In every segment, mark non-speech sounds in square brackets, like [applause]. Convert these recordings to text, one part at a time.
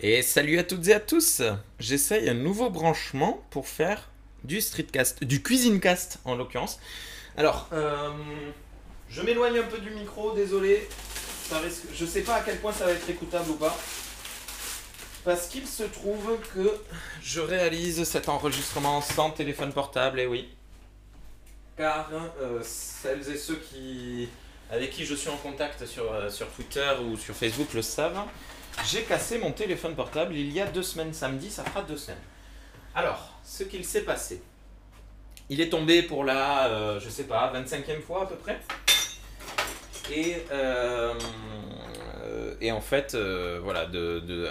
Et salut à toutes et à tous J'essaye un nouveau branchement pour faire du streetcast, du cuisinecast en l'occurrence. Alors, euh, je m'éloigne un peu du micro, désolé. Ça risque, je sais pas à quel point ça va être écoutable ou pas. Parce qu'il se trouve que je réalise cet enregistrement sans téléphone portable, et oui. Car euh, celles et ceux qui, avec qui je suis en contact sur, euh, sur Twitter ou sur Facebook le savent, j'ai cassé mon téléphone portable il y a deux semaines, samedi, ça fera deux semaines. Alors, ce qu'il s'est passé. Il est tombé pour la, euh, je sais pas, 25e fois à peu près. Et, euh, en fait, euh, voilà,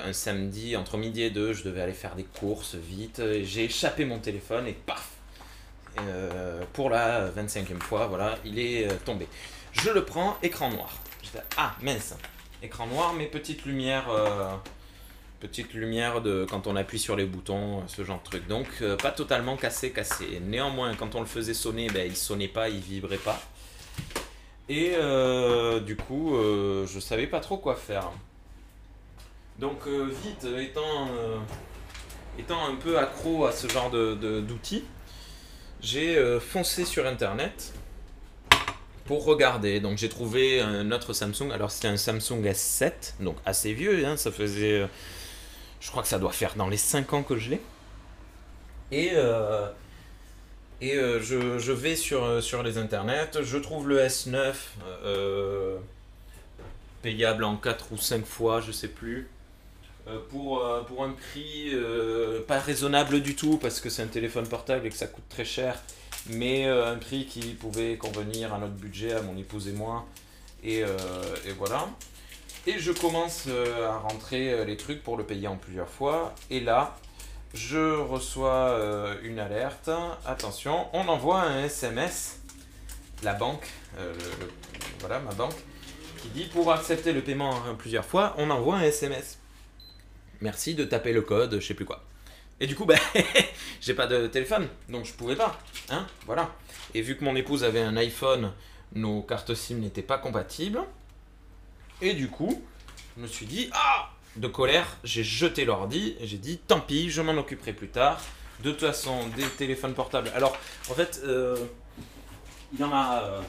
un samedi, entre midi et deux, je devais aller faire des courses vite. J'ai échappé mon téléphone et paf Pour la 25e fois, voilà, il est tombé. Je le prends, écran noir. Ah mince, écran noir, mais petite lumière, euh, petite lumière de quand on appuie sur les boutons, ce genre de truc. Donc euh, pas totalement cassé, cassé. Néanmoins, quand on le faisait sonner, ben, il sonnait pas, il vibrait pas. Et euh, du coup, euh, je savais pas trop quoi faire. Donc euh, vite, étant, euh, étant un peu accro à ce genre de- de- d'outils, j'ai euh, foncé sur internet pour regarder. Donc j'ai trouvé un autre Samsung. Alors c'était un Samsung S7, donc assez vieux. hein, ça faisait, je crois que ça doit faire dans les 5 ans que je l'ai. Et, euh, et euh, je, je vais sur, euh, sur les internets, je trouve le S9 euh, payable en 4 ou 5 fois, je sais plus. pour, pour un prix pas raisonnable du tout parce que c'est un téléphone portable et que ça coûte très cher mais euh, un prix qui pouvait convenir à notre budget, à mon épouse et moi. Et, euh, voilà. Et je commence euh, à rentrer les trucs pour le payer en plusieurs fois. Et là, je reçois une alerte. Attention, on envoie un SMS. La banque, voilà ma banque, qui dit pour accepter le paiement en plusieurs fois, on envoie un SMS. Merci de taper le code, je sais plus quoi. Et du coup, ben, [laughs] j'ai pas de téléphone, donc je pouvais pas. Hein, voilà. Et vu que mon épouse avait un iPhone, nos cartes SIM n'étaient pas compatibles. Et du coup, je me suis dit, ah De colère, j'ai jeté l'ordi et j'ai dit, tant pis, je m'en occuperai plus tard. De toute façon, des téléphones portables. Alors, en fait, euh, il y en a. euh,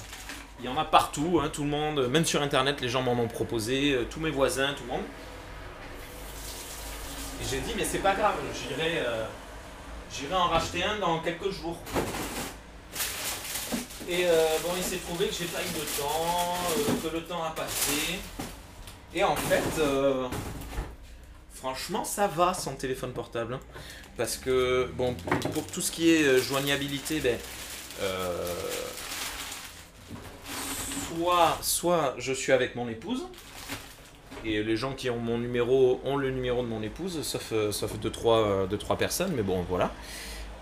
il y en a partout, hein, tout le monde, même sur internet, les gens m'en ont proposé, euh, tous mes voisins, tout le monde. J'ai dit, mais c'est pas grave, j'irai euh, j'irai en racheter un dans quelques jours. Et euh, bon, il s'est trouvé que j'ai pas eu de temps, euh, que le temps a passé. Et en fait, franchement, ça va sans téléphone portable. hein. Parce que, bon, pour tout ce qui est joignabilité, ben, soit, soit je suis avec mon épouse, et les gens qui ont mon numéro ont le numéro de mon épouse, sauf, euh, sauf deux, trois, euh, deux, trois personnes, mais bon, voilà.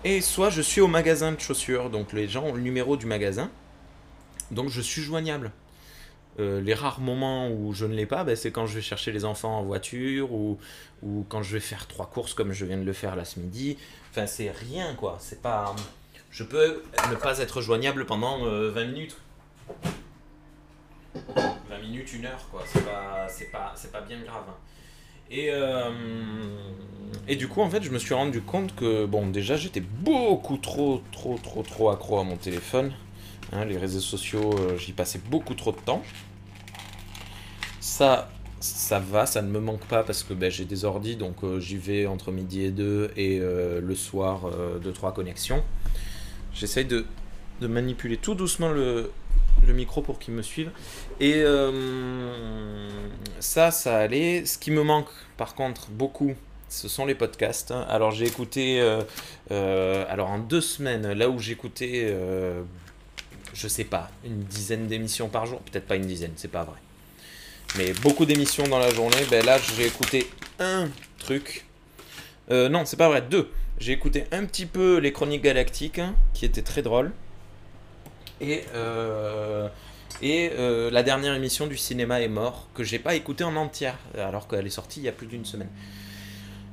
Et soit je suis au magasin de chaussures, donc les gens ont le numéro du magasin, donc je suis joignable. Euh, les rares moments où je ne l'ai pas, ben, c'est quand je vais chercher les enfants en voiture ou, ou quand je vais faire trois courses comme je viens de le faire là ce midi. Enfin, c'est rien quoi. C'est pas. Je peux ne pas être joignable pendant euh, 20 minutes. 20 minutes, une heure quoi. C'est pas, c'est pas, c'est pas bien grave. hein. Et, euh, et du coup, en fait, je me suis rendu compte que, bon, déjà, j'étais beaucoup trop, trop, trop, trop accro à mon téléphone. Hein, les réseaux sociaux, euh, j'y passais beaucoup trop de temps. Ça, ça va, ça ne me manque pas parce que ben, j'ai des ordis, donc euh, j'y vais entre midi et deux et le soir, euh, deux, trois connexions. J'essaye de, de manipuler tout doucement le, le micro pour qu'il me suive. Et euh, ça, ça allait. Ce qui me manque, par contre, beaucoup, ce sont les podcasts. Alors j'ai écouté, euh, euh, alors en deux semaines, là où j'écoutais, je sais pas, une dizaine d'émissions par jour, peut-être pas une dizaine, c'est pas vrai. Mais beaucoup d'émissions dans la journée, ben là j'ai écouté un truc. Non, c'est pas vrai, deux. J'ai écouté un petit peu les Chroniques Galactiques, hein, qui étaient très drôles. Et, euh, euh, la dernière émission du cinéma est mort, que j'ai pas écouté en entière, alors qu'elle est sortie il y a plus d'une semaine.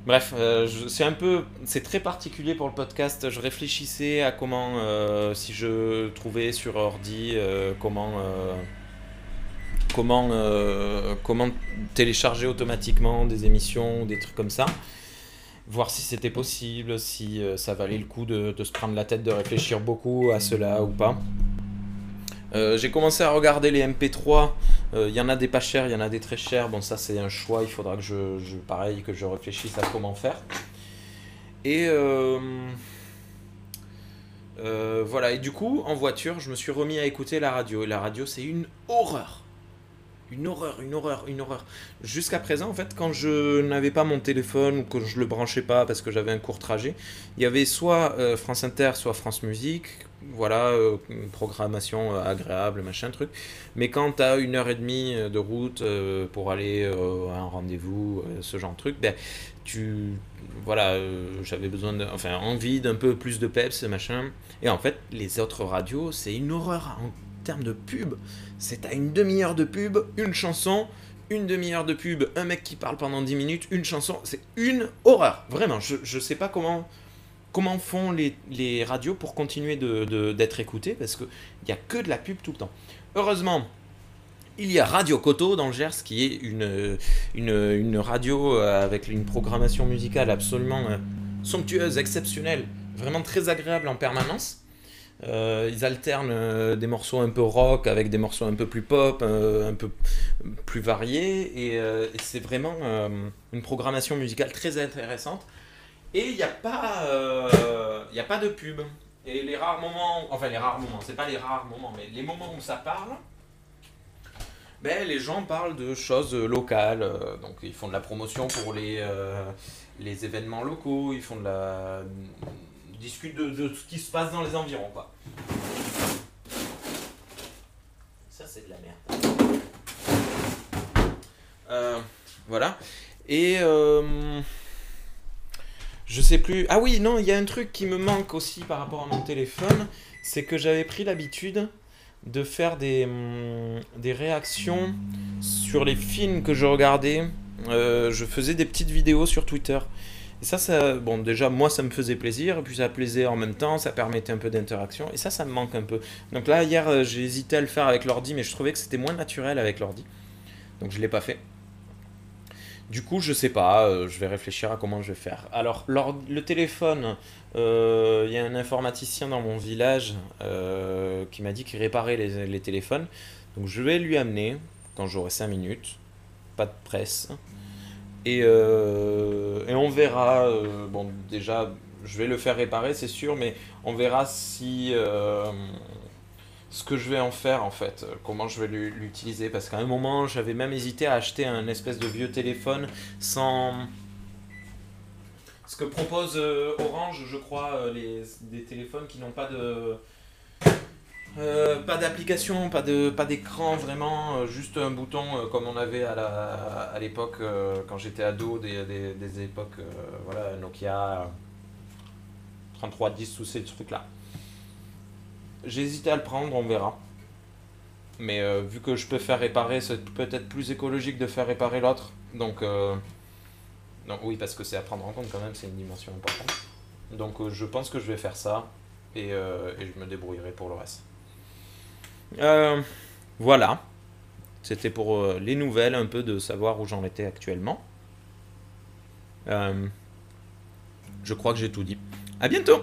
Bref, euh, c'est un peu, c'est très particulier pour le podcast. Je réfléchissais à comment, si je trouvais sur ordi, comment, télécharger automatiquement des émissions, des trucs comme ça. Voir si c'était possible, si ça valait le coup de, se prendre la tête, de réfléchir beaucoup à cela ou pas. Euh, j'ai commencé à regarder les MP3. Il y en a des pas chers, il y en a des très chers. Bon, ça c'est un choix. Il faudra que je, je, pareil, que je réfléchisse à comment faire. Et voilà. Et du coup, en voiture, je me suis remis à écouter la radio. Et la radio, c'est une horreur une horreur, une horreur, une horreur. Jusqu'à présent, en fait, quand je n'avais pas mon téléphone ou que je le branchais pas parce que j'avais un court trajet, il y avait soit euh, France Inter, soit France Musique. Voilà, euh, une programmation euh, agréable, machin truc. Mais quand tu as une heure et demie de route pour aller à un rendez-vous, ce genre de truc, ben, tu. Voilà, j'avais besoin de. Enfin, envie d'un peu plus de peps, machin. Et en fait, les autres radios, c'est une horreur termes de pub c'est à une demi-heure de pub, une chanson, une demi-heure de pub, un mec qui parle pendant 10 minutes, une chanson. C'est une horreur. Vraiment, je ne sais pas comment, comment font les, radios pour continuer d'être de, d'être écoutés parce qu'il n'y a que de la pub tout le temps. Heureusement, il y a Radio Coto dans le Gers qui est une, une, une radio avec une programmation musicale absolument euh, somptueuse, exceptionnelle, vraiment très agréable en permanence. Euh, ils alternent euh, des morceaux un peu rock avec des morceaux un peu plus pop, euh, un peu plus variés. Et, c'est vraiment une programmation musicale très intéressante. Et il n'y a, pas, a pas de pub. Et les rares moments, enfin les rares moments, c'est pas les rares moments, mais les moments où ça parle, ben, les gens parlent de choses locales. donc ils font de la promotion pour les, les événements locaux, ils font de la discute de, de, ce qui se passe dans les environs. Quoi. Ça, c'est de la merde. Euh, voilà. Et euh, je sais plus. Ah oui, non, il y a un truc qui me manque aussi par rapport à mon téléphone. C'est que j'avais pris l'habitude de faire des, hum, des réactions sur les films que je regardais. Euh, je faisais des petites vidéos sur Twitter. Et ça, ça, bon, déjà, moi, ça me faisait plaisir, puis ça plaisait en même temps, ça permettait un peu d'interaction, et ça, ça me manque un peu. Donc là, hier, euh, j'ai hésité à le faire avec l'ordi, mais je trouvais que c'était moins naturel avec l'ordi. Donc je ne l'ai pas fait. Du coup, je sais pas, euh, je vais réfléchir à comment je vais faire. Alors, le téléphone, euh, il y a un informaticien dans mon village qui m'a dit qu'il réparait les, les, téléphones. Donc je vais lui amener, quand j'aurai 5 minutes, pas de presse. Et, euh, et on verra, euh, bon déjà je vais le faire réparer c'est sûr, mais on verra si euh, ce que je vais en faire en fait, comment je vais l'utiliser. Parce qu'à un moment j'avais même hésité à acheter un espèce de vieux téléphone sans... Ce que propose Orange, je crois, les, des téléphones qui n'ont pas de euh, pas d'application, pas de pas d'écran vraiment, euh, juste un bouton euh, comme on avait à la à l'époque quand j'étais ado des, des, des époques voilà Nokia 3310 tous ces trucs là. Hésité à le prendre, on verra. Mais vu que je peux faire réparer, c'est peut-être plus écologique de faire réparer l'autre. Donc donc oui parce que c'est à prendre en compte quand même, c'est une dimension importante. Donc je pense que je vais faire ça et, et je me débrouillerai pour le reste. Euh, voilà. C'était pour euh, les nouvelles, un peu de savoir où j'en étais actuellement. Euh, je crois que j'ai tout dit. À bientôt